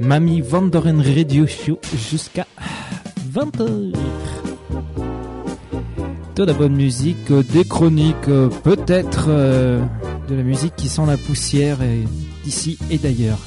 Mamie Vanderen Radio Show jusqu'à 20h. De la bonne musique, des chroniques, peut-être euh, de la musique qui sent la poussière d'ici et d'ailleurs.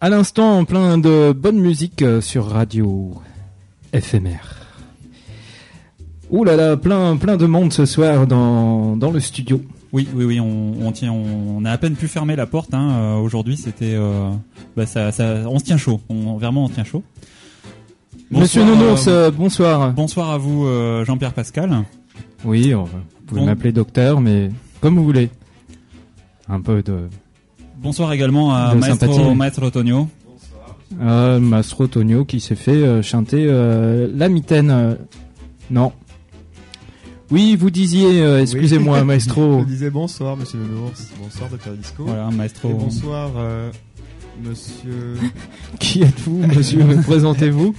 À l'instant, plein de bonne musique euh, sur radio éphémère. Ouh là là, plein, plein de monde ce soir dans, dans le studio. Oui, oui, oui, on, tient, on, a à peine pu fermer la porte. Hein, euh, Aujourd'hui, c'était, euh, bah, ça, ça, on se tient chaud. On, vraiment, on tient chaud. Monsieur Nounours, bonsoir. Bonsoir à vous, Jean-Pierre Pascal. Oui, vous pouvez m'appeler docteur, mais comme vous voulez. Un peu de Bonsoir également à Maestro, Maestro Tonio. Euh, Maestro Tonio qui s'est fait euh, chanter euh, la mitaine. Euh, non. Oui, vous disiez, excusez-moi, Maestro. Je disais bonsoir, monsieur Nounours. Bonsoir, docteur Disco. Voilà, Maestro. Et bonsoir, Monsieur. Qui êtes-vous, monsieur Présentez-vous.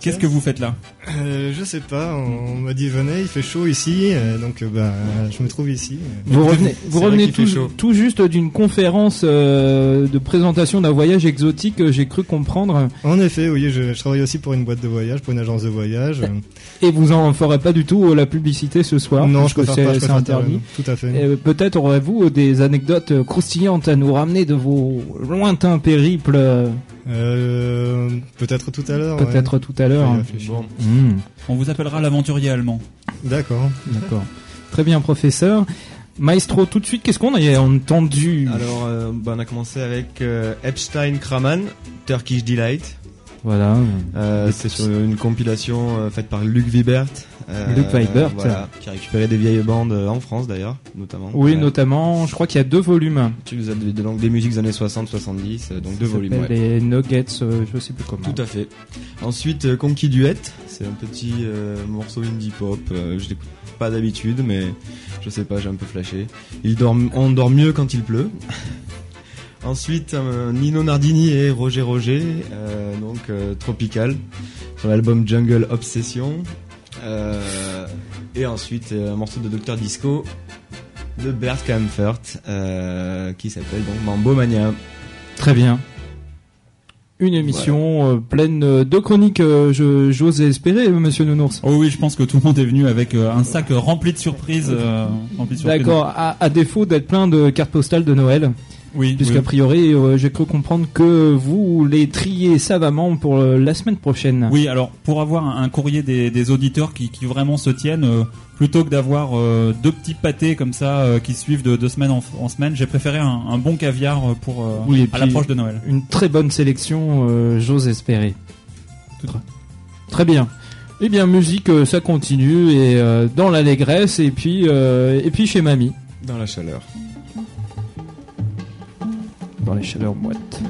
Qu'est-ce que vous faites là euh, Je sais pas. On, m'a dit venez, il fait chaud ici, euh, donc euh, bah, je me trouve ici. Vous revenez, vous revenez tout, juste d'une conférence de présentation d'un voyage exotique. J'ai cru comprendre. En effet, oui, je, je, travaille aussi pour une boîte de voyage, pour une agence de voyage. Et vous en ferez pas du tout la publicité ce soir Non, je préfère pas. C'est interdit. Tout à fait. Peut-être aurez-vous des anecdotes croustillantes à nous ramener de vos lointains périple euh, Peut-être tout à l'heure. Peut-être tout à l'heure. Hmm. On vous appellera l'aventurier allemand. D'accord. D'accord. Très bien, professeur. Maestro, tout de suite, qu'est-ce qu'on a entendu? Alors, euh, bah, on a commencé avec euh, Epstein Kraman, Turkish Delight. Voilà. Euh, c'est sur une compilation euh, faite par Luc Vibert. Euh, Luc Vibert. qui a récupéré des vieilles bandes en France d'ailleurs, notamment. Oui, notamment, je crois qu'il y a deux volumes. Tu nous as des, des musiques des années 60-70, donc deux volumes. Ouais. Les Nuggets, je sais plus comment. Tout à fait. Ensuite, Duet, c'est un petit morceau indie pop. je l'écoute pas d'habitude, mais je sais pas, j'ai un peu flashé. Il dort, on dort mieux quand il pleut. Ensuite, Nino Nardini et Roger Roger, euh, donc euh, Tropical, sur l'album Jungle Obsession. Euh, et ensuite, un morceau de Dr Disco de Bert Kampfert, qui s'appelle donc Mambo Mania. Très bien. Une émission pleine de chroniques, j'ose espérer, monsieur Nounours. Oh oui, je pense que tout le monde est venu avec un sac rempli de surprises. D'accord, à, à, défaut d'être plein de cartes postales de Noël. Oui, Puisqu'a oui. priori, euh, j'ai cru comprendre que vous les triez savamment pour euh, la semaine prochaine. Oui, alors pour avoir un, un courrier des, des auditeurs qui, qui vraiment se tiennent, euh, plutôt que d'avoir euh, deux petits pâtés comme ça euh, qui suivent de, de semaine en, en semaine, j'ai préféré un, un bon caviar pour euh, Oui, et à l'approche de Noël. Une très bonne sélection, euh, j'ose espérer. Très, très bien. Eh bien, musique, ça continue et euh, dans l'allégresse et puis euh, et puis chez mamie, Dans la chaleur. Dans les chaleurs moites.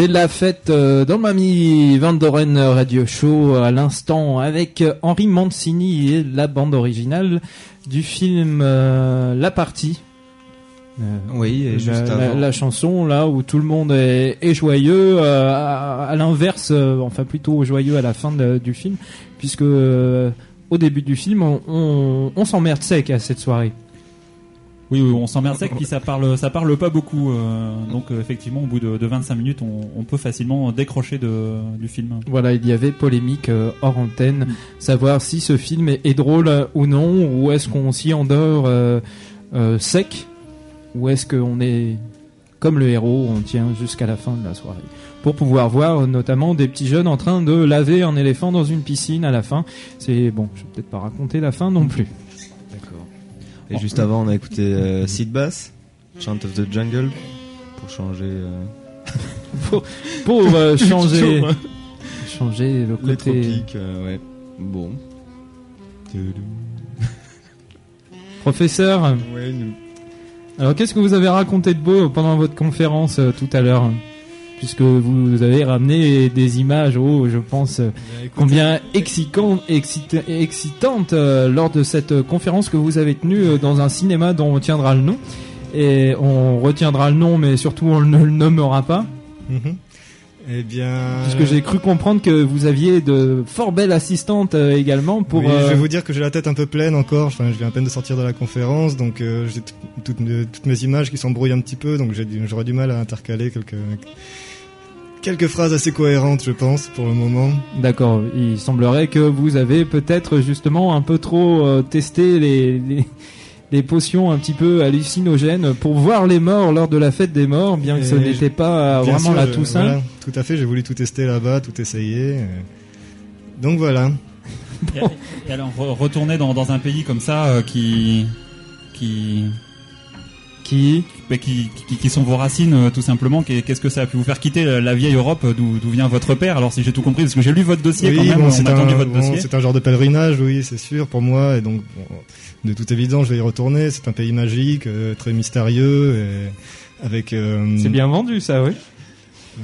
C'est la fête euh, dans Mamie Van Doren Radio Show à l'instant avec euh, Henri Mancini et la bande originale du film euh, La Partie. Oui, et juste la- avant. la chanson là où tout le monde est, est joyeux, à, à l'inverse, enfin plutôt joyeux à la fin de- du film, puisque au début du film, on, on, on s'emmerde sec à cette soirée. Oui, oui, on s'emmerde sec, puis ça parle, ça parle pas beaucoup. euh, donc euh, effectivement, au bout de, de 25 minutes, on, on peut facilement décrocher de, du film. Voilà, il y avait polémique euh, hors antenne, Mm. savoir si ce film est, est drôle ou non, ou est-ce qu'on s'y endort euh, sec, ou est-ce qu'on est comme le héros, on tient jusqu'à la fin de la soirée. Pour pouvoir voir notamment des petits jeunes en train de laver un éléphant dans une piscine à la fin. C'est bon, je vais peut-être pas raconter la fin non plus. Et juste avant, on a écouté euh, Sid Bass, Chant of the Jungle, pour changer euh, Pour euh, changer, hein. changer le les côté tropiques. euh, ouais. Bon. professeur. Ouais, nous- Alors, qu'est-ce que vous avez raconté de beau pendant votre conférence euh, tout à l'heure? Puisque vous avez ramené des images, oh, je pense, euh, combien excitant, excita- excitantes euh, lors de cette euh, conférence que vous avez tenue dans un cinéma dont on tiendra le nom. Et on retiendra le nom, mais surtout on ne le nommera pas. Mhm. Eh bien. Puisque j'ai cru comprendre que vous aviez de fort belles assistantes euh, également pour... Oui, je vais vous dire que j'ai la tête un peu pleine encore. Enfin, je viens à peine de sortir de la conférence, donc euh, j'ai toutes, mes- toutes mes images qui s'embrouillent un petit peu, donc j'ai du- j'aurai du mal à intercaler quelques quelques phrases assez cohérentes, je pense, pour le moment. D'accord, il semblerait que vous avez peut-être justement un peu trop euh, testé les, les, les potions un petit peu hallucinogènes pour voir les morts lors de la fête des morts, bien que ce n'était pas euh, vraiment sûr, la je- Toussaint. voilà, tout à fait, j'ai voulu tout tester là-bas, tout essayer. euh. Donc voilà. Et, et alors re- retourner dans, dans un pays comme ça euh, qui qui Qui bah, qui, qui, qui sont vos racines euh, tout simplement Qu'est- Qu'est-ce que ça a pu vous faire quitter la, la vieille Europe euh, d'où d'où vient votre père Alors si j'ai tout compris, parce que j'ai lu votre dossier quand oui, même, bon, on c'est un, bon, dossier. c'est un genre de pèlerinage, oui, c'est sûr, pour moi. Et donc, bon, de toute évidence, je vais y retourner. C'est un pays magique, euh, très mystérieux, et avec. euh, C'est bien vendu ça, oui.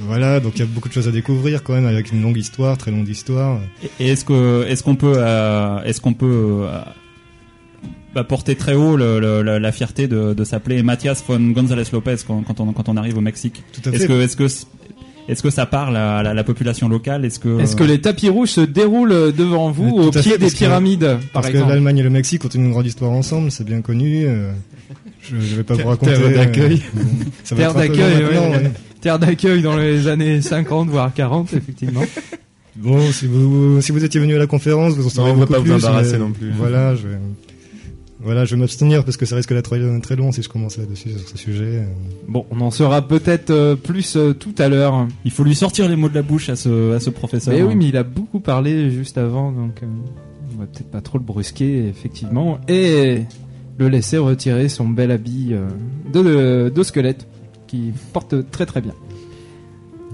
Voilà, donc il y a beaucoup de choses à découvrir quand même, avec une longue histoire, très longue histoire. Et- Et est-ce que est-ce qu'on peut euh, est-ce qu'on peut euh, bah, porter très haut le- le- la, la fierté de, de s'appeler Mathias von González Lopez quand, quand on quand on arrive au Mexique Tout à Est-ce fait. que est-ce que est-ce que ça parle à la, la population locale? Est-ce que Est-ce que les tapis rouges se déroulent devant vous au pied fait, des que- pyramides, par Parce que l'Allemagne et le Mexique ont une grande histoire ensemble, c'est bien connu. euh, je, je vais pas vous raconter. terre d'accueil. euh, ça va Terre d'accueil, ouais. ouais. Terre d'accueil dans les années 50 voire 40, effectivement. Bon, si vous si vous étiez venu à la conférence, vous en saurez on va beaucoup pas vous plus, embarrasser mais non plus. Voilà, je vais, voilà, je vais m'abstenir parce que ça risque d'être très, très long si je commence là-dessus sur ce sujet. Bon, on en saura peut-être euh, plus euh, tout à l'heure. il faut lui sortir les mots de la bouche à ce à ce professeur Mais oui, mais il a beaucoup parlé juste avant, donc euh, on va peut-être pas trop le brusquer, effectivement, et le laisser retirer son bel habit euh, de, de squelette, qui porte très très bien.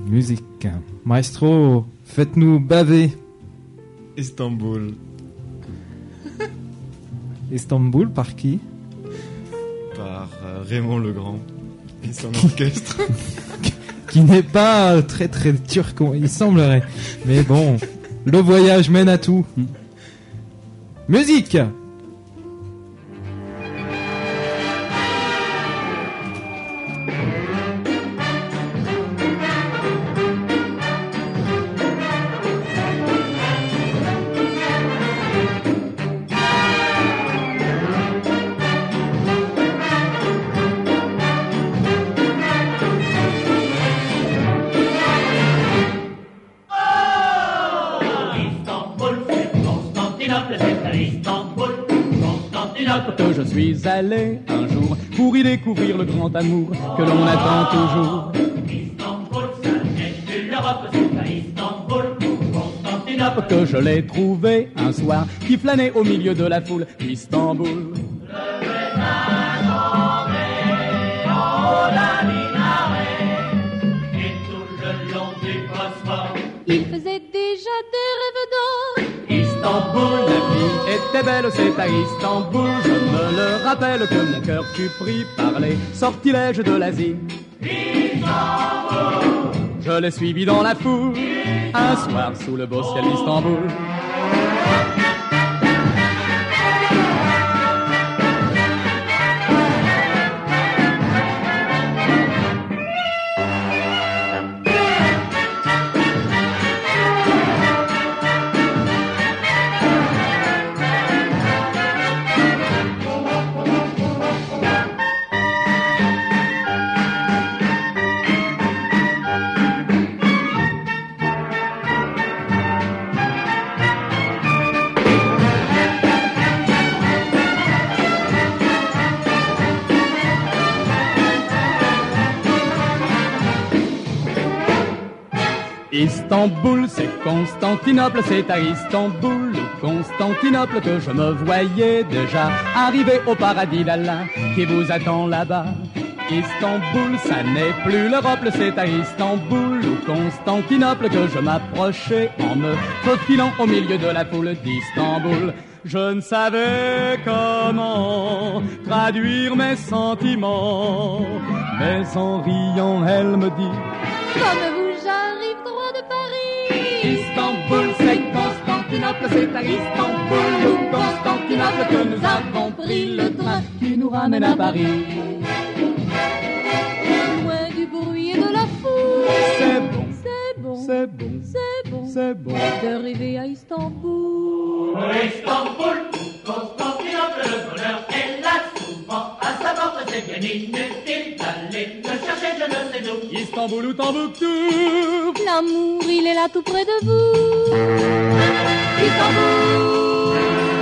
Musique. Maestro, faites-nous baver Istanbul. Istanbul par qui? Par euh, Raymond Legrand. Et son orchestre. Qui n'est pas très très turc, il semblerait. Mais bon, le voyage mène à tout. Musique un jour pour y découvrir le grand amour que l'on attend toujours. Istanbul, ça n'est de l'Europe, c'est à Istanbul, Constantinople. Que je l'ai trouvé un soir qui flânait au milieu de la foule Istanbul. Et tout le long du Bosphore, Il faisait déjà des rêves d'or. Istanbul, la vie était belle, c'est à Istanbul. Je le rappelle que mon cœur fut pris par les sortilèges de l'Asie. Je l'ai suivi dans la foule, un soir sous le beau ciel d'Istanbul. Istanbul, c'est Constantinople, c'est à Istanbul ou Constantinople que je me voyais déjà arriver au paradis d'Allah qui vous attend là-bas. Istanbul, ça n'est plus l'Europe, c'est à Istanbul ou Constantinople que je m'approchais en me faufilant au milieu de la foule d'Istanbul. Je ne savais comment traduire mes sentiments, mais en riant, elle me dit Constantinople, c'est à Istanbul ou Constantinople que nous avons pris le train qui nous ramène à Paris. Loin du bruit et de la foule. C'est bon, C'est bon. c'est bon, C'est bon. c'est bon. D'arriver à Istanbul. Istanbul, Constantinople, le bonheur sa porte, c'est bien inutile d'aller le chercher, je ne sais d'où. Istanbul ou Tombouctou L'amour, il est là tout près de vous. Istanbul.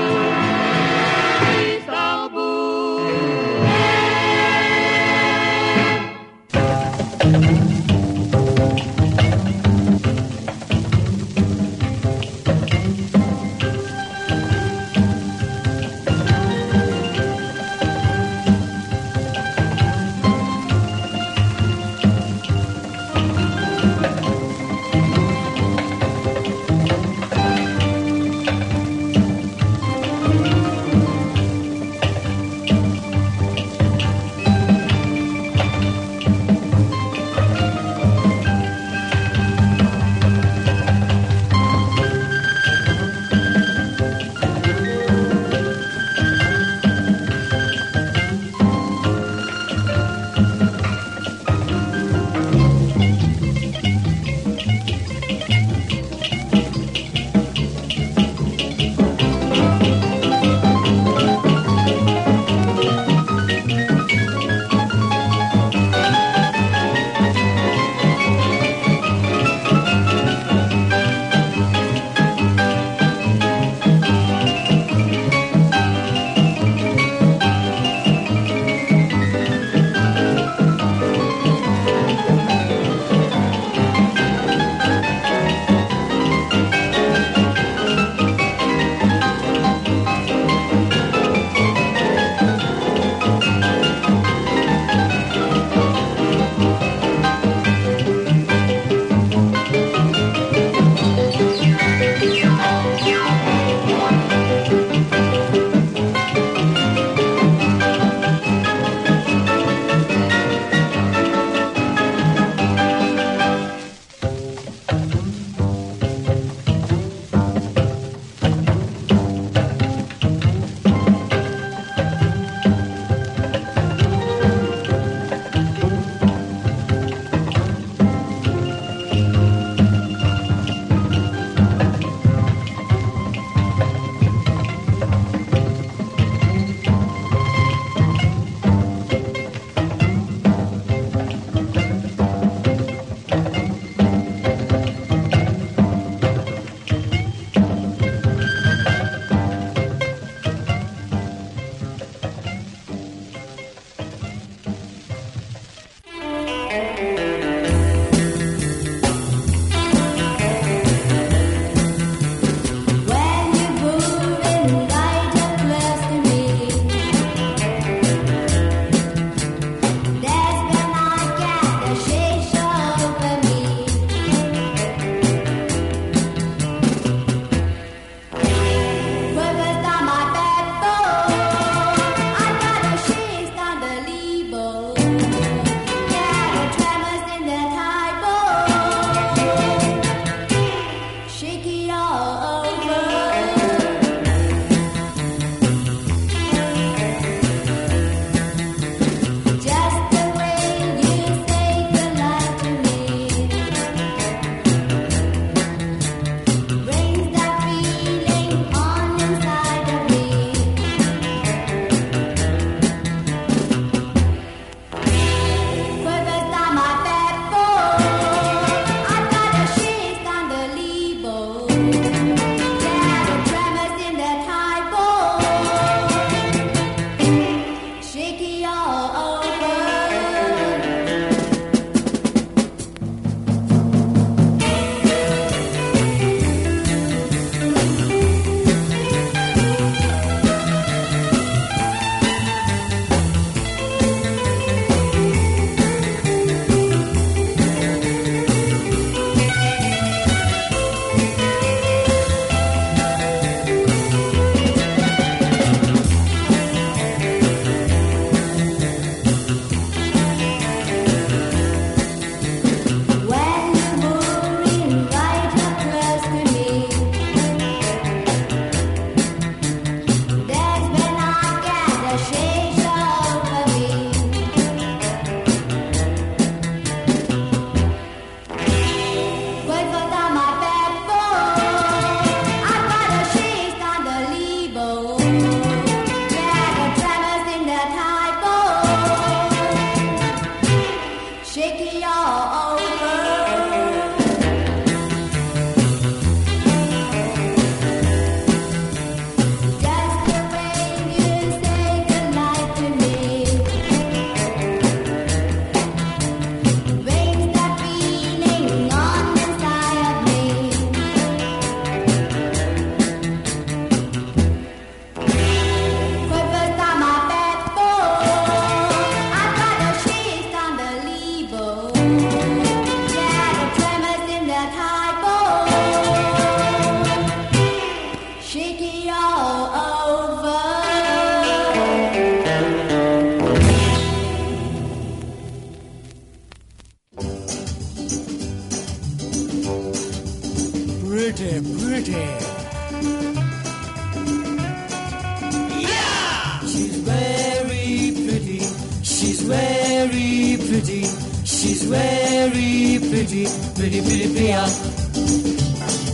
She's very pretty. Pretty, pretty, Priya.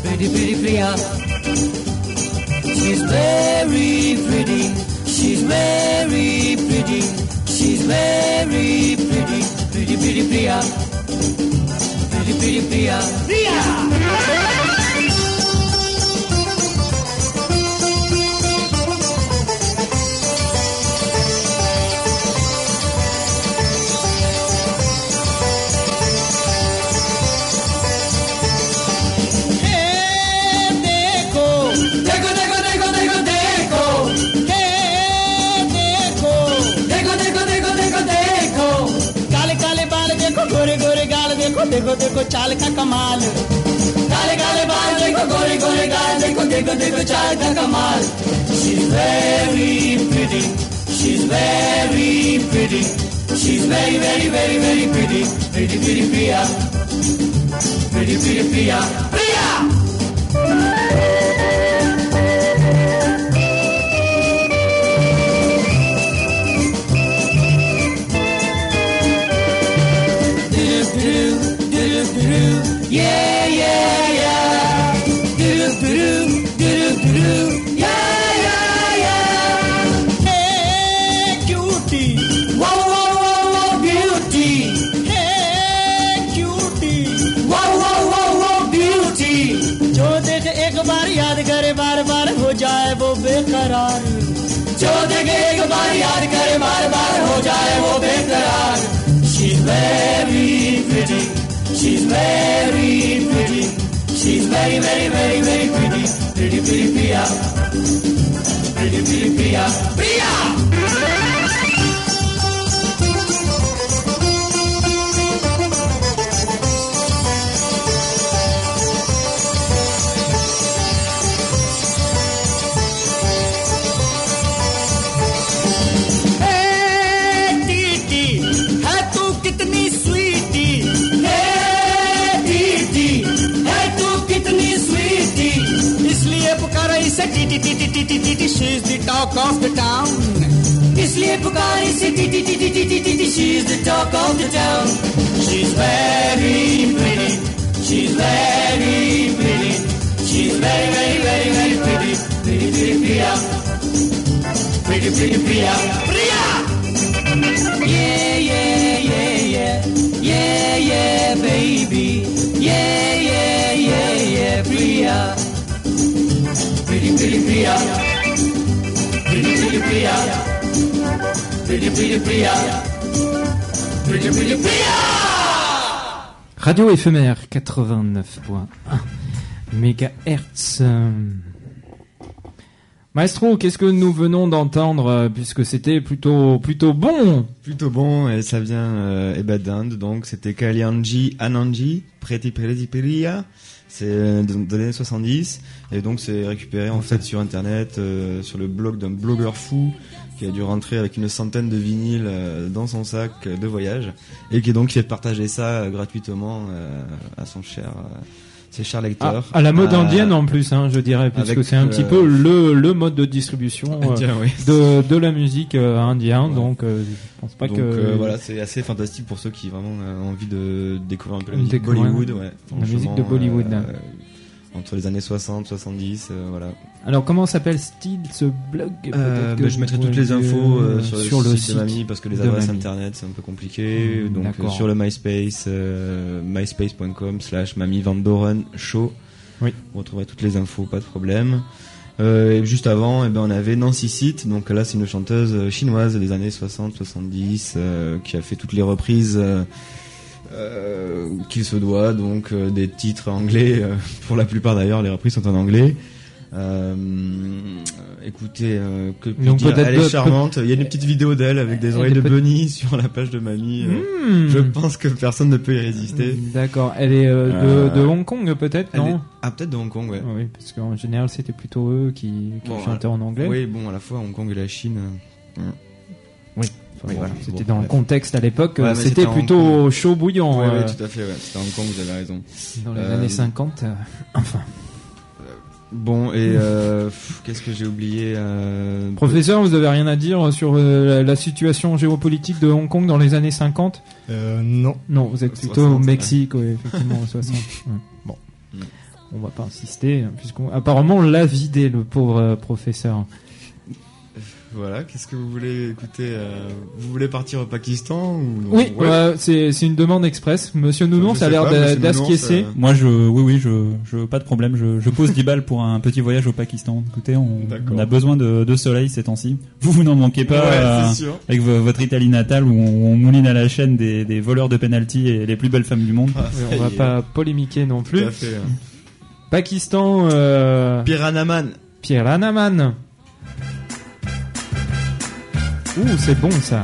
Pretty, pretty, Priya. She's very pretty. She's very pretty. She's very pretty. Pretty, pretty, Priya. Pretty, pretty, Priya. Priya! देखो देखो देखो चाल का कमाल काले काले बाल देखो गोरे गोरे गाल देखो देखो देखो चाल का कमाल She's very pretty She's very pretty She's very very very very pretty Pretty pretty Priya Pretty pretty Priya Priya pretty. She's very pretty. She's very very very very pretty. Pretty pretty Priya. Pretty pretty Priya. Priya TT TT TT she is the talk of the town इसलिए पुकारा इसे TT TT TT TT she is the talk of the town she is very pretty she is very pretty she is very very very very pretty pretty pretty Priya pretty pretty Priya Priya Yeah, yeah, yeah, yeah. Yeah, yeah, baby. Yeah, yeah, yeah, yeah, Priya. Pretty, pretty Priya. Pretty, pretty. Pretty, pretty. Pretty, pretty. Radio éphémère 89.1 MHz. Maestro, qu'est-ce que nous venons d'entendre euh, puisque c'était plutôt plutôt bon Plutôt bon, et ça vient euh, eh ben, d'Inde, donc c'était Kalyanji Ananji, Preti Preti Priya, c'est de, de l'année 70, et donc c'est récupéré en fait sur internet, euh, sur le blog d'un blogueur fou qui a dû rentrer avec une centaine de vinyles euh, dans son sac de voyage, et qui donc fait partager ça euh, gratuitement à son cher, ses chers Ah, lecteurs. à la mode Euh, indienne en plus, hein, je dirais, puisque avec, c'est un petit euh, peu le, le mode de distribution euh, Indien, oui. de, de la musique indienne. Ouais. Donc, je pense pas Donc que voilà, c'est assez fantastique pour ceux qui vraiment ont envie de découvrir un peu la musique Bollywood. Ouais, la musique de Bollywood. Entre les années 60, 70, euh, voilà. Alors, comment s'appelle-t-il ce blog Euh, bah, je mettrai toutes les infos euh, euh, sur, le, site, site de Mamie parce que les adresses Mamie. internet c'est un peu compliqué. Mm, Donc euh, sur le MySpace, euh, myspace.com slash Mamie Van Doren Show. Oui. Vous retrouverez toutes les infos, pas de problème. Euh, et juste avant, eh ben, on avait Nancy Sit, donc là c'est une chanteuse chinoise des années 60-70 euh, qui a fait toutes les reprises euh, qu'il se doit, donc euh, des titres anglais, euh, pour la plupart d'ailleurs les reprises sont en anglais. Écoutez, que puis dire, peut-être elle est charmante. Il y a une petite vidéo d'elle avec des oreilles de bunny sur la page de mamie. Hmm. Je pense que personne ne peut y résister. D'accord. Elle est de, de Hong Kong peut-être, non est- Ah peut-être de Hong Kong, ouais. Oui, parce qu'en général c'était plutôt eux qui, qui Bon, chantaient en anglais. Oui, bon, à la fois Hong Kong et la Chine. Oui, bon, voilà. C'était bon, dans le contexte à l'époque, Ouais, euh, c'était plutôt chaud bouillant. Ouais, euh, ouais, tout à fait, ouais. C'était à Hong Kong, vous avez raison. dans les Euh, années 50. euh, enfin, Bon, et euh, qu'est-ce que j'ai oublié euh, Professeur, vous avez rien à dire sur euh, la, la situation géopolitique de Hong Kong dans les années 50 Euh, non. Non, vous êtes plutôt 60, au Mexique, ouais, effectivement, 60. Ouais. Bon. On va pas insister, hein, puisqu'on apparemment on l'a vidé, le pauvre euh, professeur. Voilà, qu'est-ce que vous voulez écouter euh, Vous voulez partir au Pakistan ou Oui, Ouais. ouais, c'est c'est une demande express. Monsieur Nounon, Je ça a l'air pas, d'a- Monsieur Nounon, d'acquiescer. ça- Moi, je, oui, oui, je, je, pas de problème. Je, je pose 10 balles pour un petit voyage au Pakistan. Écoutez, on, a besoin de, de soleil ces temps-ci. Vous, vous n'en manquez pas. Ouais, euh, sûr. avec vo- votre Italie natale où on, on mouline à la chaîne des, des voleurs de penalty et les plus belles femmes du monde. Ah, on va pas polémiquer non tout plus. à fait, hein. Pakistan, euh, Piranaman. Pierre Hanaman. Ouh, c'est bon ça.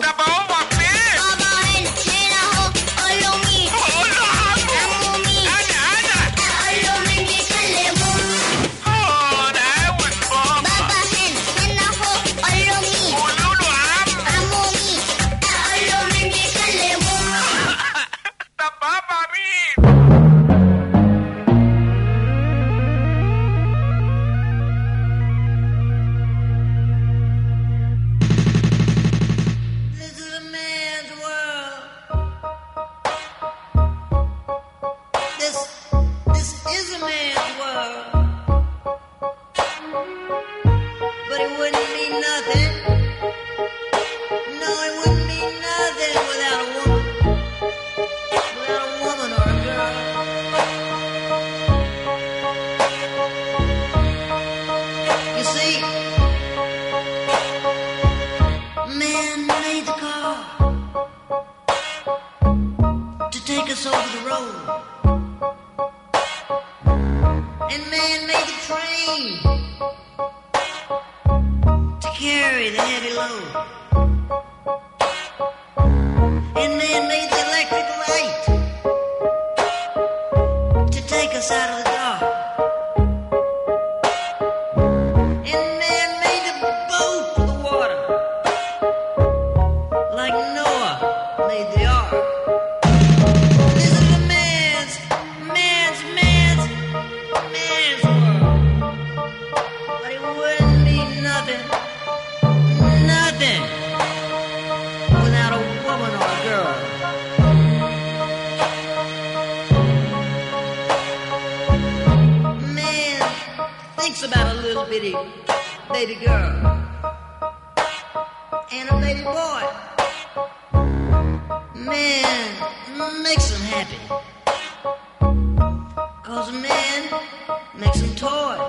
Step up. thinks about a little bitty baby girl and a baby boy. Man, makes them happy. Cause a man makes them toys.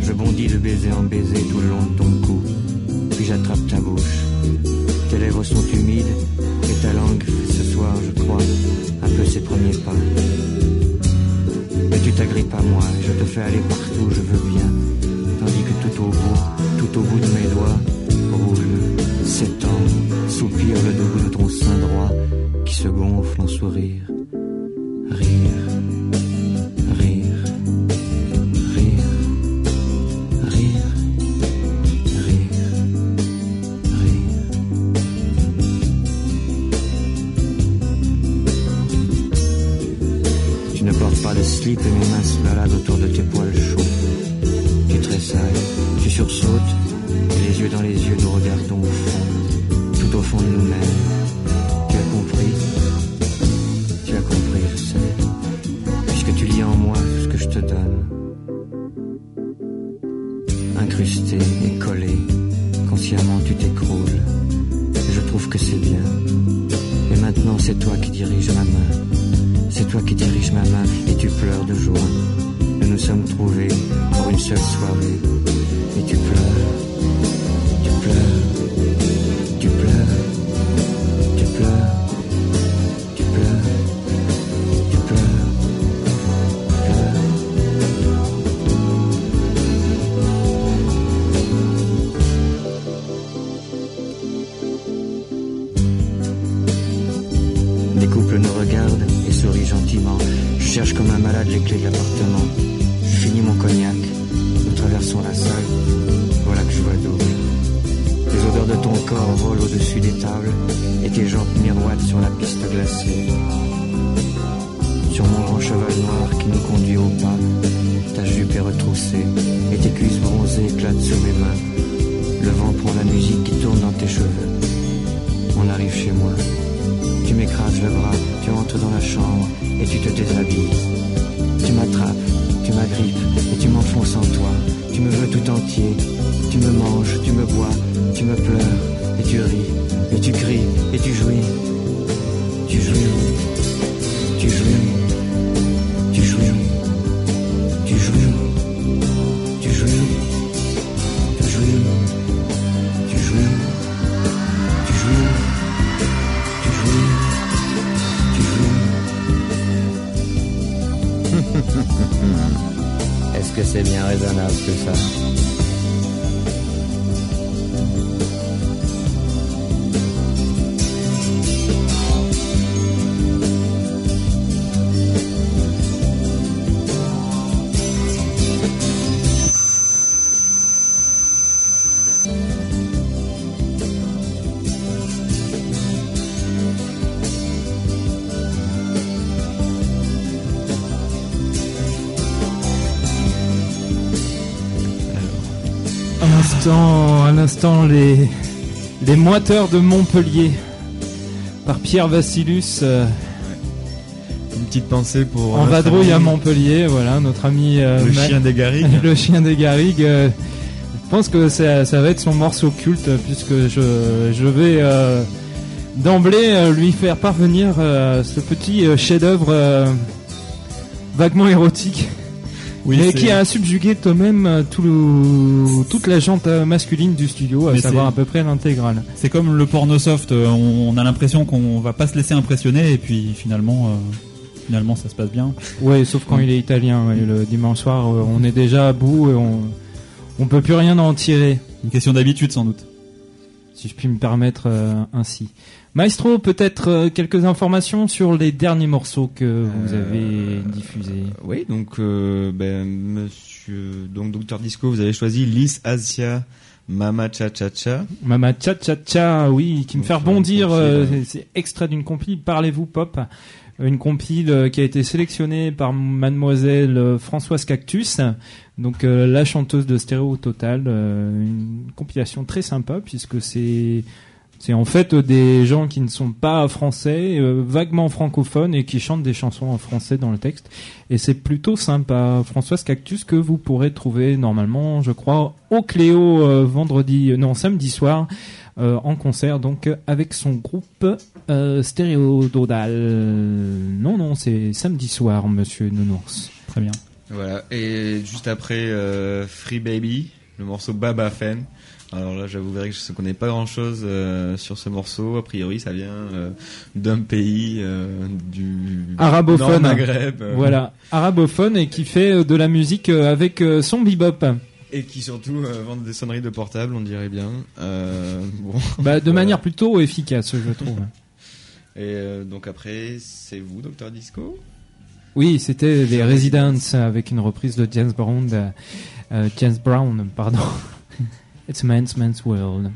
Je bondis de baiser en baiser tout le long de ton cou. Puis j'attrape ta bouche. Tes lèvres sont humides et ta langue fait ce soir, je crois, un peu ses premiers pas. Mais tu t'agrippes à moi je te fais aller partout je veux bien. Tandis que tout au bout, tout au bout de mes doigts, roule, s'étend, soupire le double de ton sein droit qui se gonfle en sourire. Ton corps volent au-dessus des tables et tes jambes miroitent sur la piste glacée. Sur mon grand cheval noir qui nous conduit au pas, ta jupe est retroussée et tes cuisses bronzées éclatent sous mes mains. Le vent prend la musique qui tourne dans tes cheveux. On arrive chez moi. Tu m'écrases le bras, tu entres dans la chambre et tu te déshabilles. Tu m'attrapes, tu m'agrippes et tu m'enfonces en toi. Tu me veux tout entier, tu me manges, tu me bois, tu me pleures et tu ris et tu cries et tu jouis. Tu jouis, tu jouis, tu jouis, tu jouis, tu jouis, tu jouis, tu jouis, tu jouis. Tu jouis, tu jouis. Est-ce que c'est bien raisonnable tout ça les, les moiteurs de Montpellier par Pierre Vassilus. euh, Une petite pensée pour. en notre vadrouille à Montpellier, voilà, notre ami. euh, Le chien des Garrigues. le chien des Garrigues. euh, je pense que ça, ça va être son morceau culte euh, puisque je, je vais euh, d'emblée euh, lui faire parvenir euh, ce petit euh, chef-d'œuvre euh, vaguement érotique. Oui, mais qui a subjugué quand même euh, tout le- toute la jante euh, masculine du studio, à Mais savoir à peu près l'intégrale. C'est comme le porno soft, euh, on, a l'impression qu'on va pas se laisser impressionner et puis finalement, euh, finalement ça se passe bien. Ouais, sauf quand il est italien. ouais, le dimanche soir, euh, on est déjà à bout et on, on peut plus rien en tirer. Une question d'habitude sans doute. Si je puis me permettre euh, ainsi. Maestro, peut-être euh, quelques informations sur les derniers morceaux que vous avez diffusés. Oui, donc euh, ben, Monsieur, donc Docteur Disco, vous avez choisi Lys Asia Mama Cha Cha Cha. Mama Cha Cha Cha, oui, qui me Donc, fait rebondir. euh, c'est- extrait d'une compile. Parlez-vous pop, une compile euh, qui a été sélectionnée par Mademoiselle euh, Françoise Cactus, donc euh, la chanteuse de Stéréo Total. euh, une compilation très sympa puisque c'est c'est en fait euh, des gens qui ne sont pas français, euh, vaguement francophones et qui chantent des chansons en français dans le texte. Et c'est plutôt sympa. Françoise Cactus que vous pourrez trouver normalement, je crois, au Cléo euh, vendredi, non samedi soir, en concert donc avec son groupe euh, Stéréo Dodal. Non, non, c'est samedi soir, Monsieur Nounours. Très bien. Voilà. Et juste après Free Baby, le morceau Baba Fen. Alors là, j'avouerai que je ne connais pas grand-chose euh, sur ce morceau. A priori, ça vient euh, d'un pays euh, du Arabophone. Maghreb. Voilà, arabophone et qui fait de la musique avec son bebop. Et qui surtout vendent des sonneries de portable, on dirait bien. Bon. Bah, de Voilà. manière plutôt efficace, je trouve. Et donc après, c'est vous, Docteur Disco? Oui, c'était les Residents avec une reprise de James Brown, James Brown, pardon. It's Man's Man's World.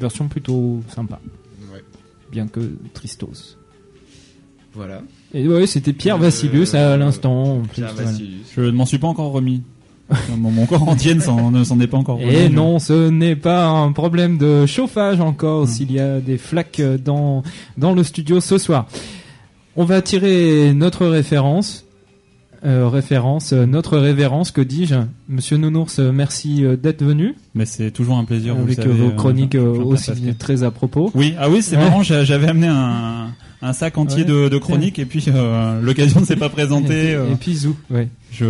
Version plutôt sympa, Ouais. bien que tristos. Voilà. Et ouais, c'était Pierre Euh, Vassilius à l'instant. en plus, Pierre voilà. Vassilius. Je ne m'en suis pas encore remis. mon, mon corps entier ne s'en est pas encore remis. Et Eh non, ce n'est pas un problème de chauffage encore Hmm. s'il y a des flaques dans, dans le studio ce soir. On va tirer notre référence. Euh, référence, euh, notre révérence, que dis-je Monsieur Nounours, euh, merci d'être venu. Mais c'est toujours un plaisir. vous Avec euh, savez, vos chroniques aussi Pascal. très à propos. Oui, ah oui, c'est Ouais. marrant. j'a- J'avais amené un, un sac entier Ouais. de, de chroniques et puis l'occasion ne s'est pas présentée. Et, euh, et puis zou, ouais. je,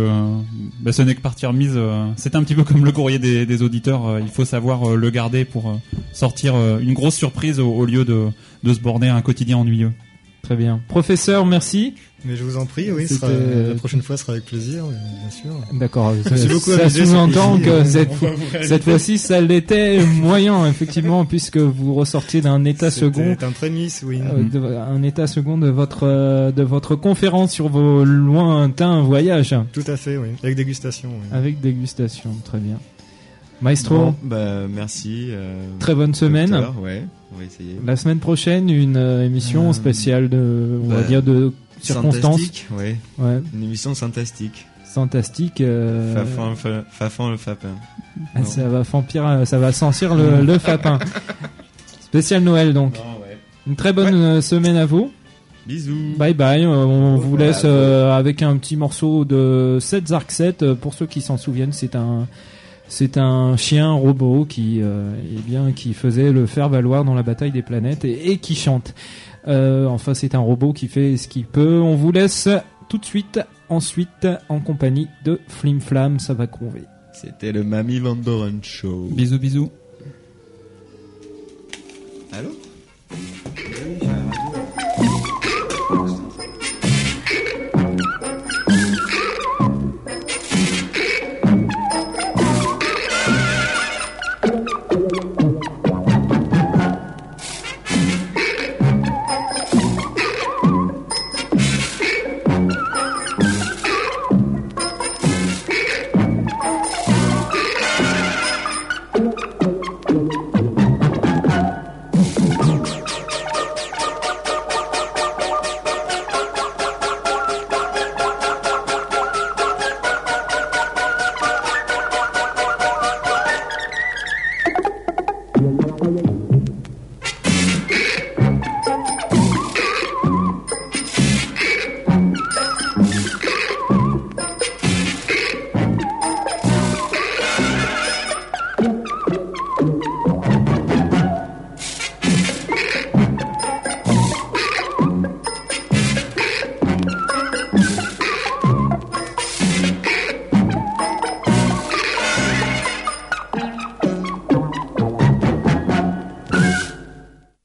bah, ce n'est que partie remise. c'est un petit peu comme le courrier des, des auditeurs. il faut savoir le garder pour sortir une grosse surprise au, au lieu de, de se borner à un quotidien ennuyeux. Très bien. Professeur, merci. Mais je vous en prie, oui, sera- la prochaine fois sera avec plaisir, bien sûr. D'accord. Beaucoup Ça sous-entend que cette, fois- fois-ci, ça l'était moyen, effectivement, puisque vous ressortiez d'un état second. Un prémisse, oui. euh, de- un état second de votre euh, de votre conférence sur vos lointains voyages Tout à fait, oui. Avec dégustation. oui. avec dégustation très bien maestro Bon, bah, merci. euh, Très bonne semaine. docteur, ouais, on va essayer. la semaine prochaine une euh, émission Euh, spéciale de on va bah, dire de circonstances ouais. ouais Une émission fantastique. fantastique euh, Fafan, fa- Fafan le Fapin. ah, ça va vampire ça va sentir le, le fapin spécial Noël donc Non, ouais. une très bonne euh, semaine à vous Bisous. Bye bye, euh, on vous Voilà. laisse euh, avec un petit morceau de 7 Zark 7 euh, pour ceux qui s'en souviennent, c'est un c'est un chien robot qui euh, eh bien qui faisait le faire valoir dans la bataille des planètes et, et qui chante. Euh, enfin, c'est un robot qui fait ce qu'il peut. On vous laisse tout de suite ensuite en compagnie de Flim Flam, ça va conver. C'était le Mamie Van Doren Show. Bisous, bisous. Allô?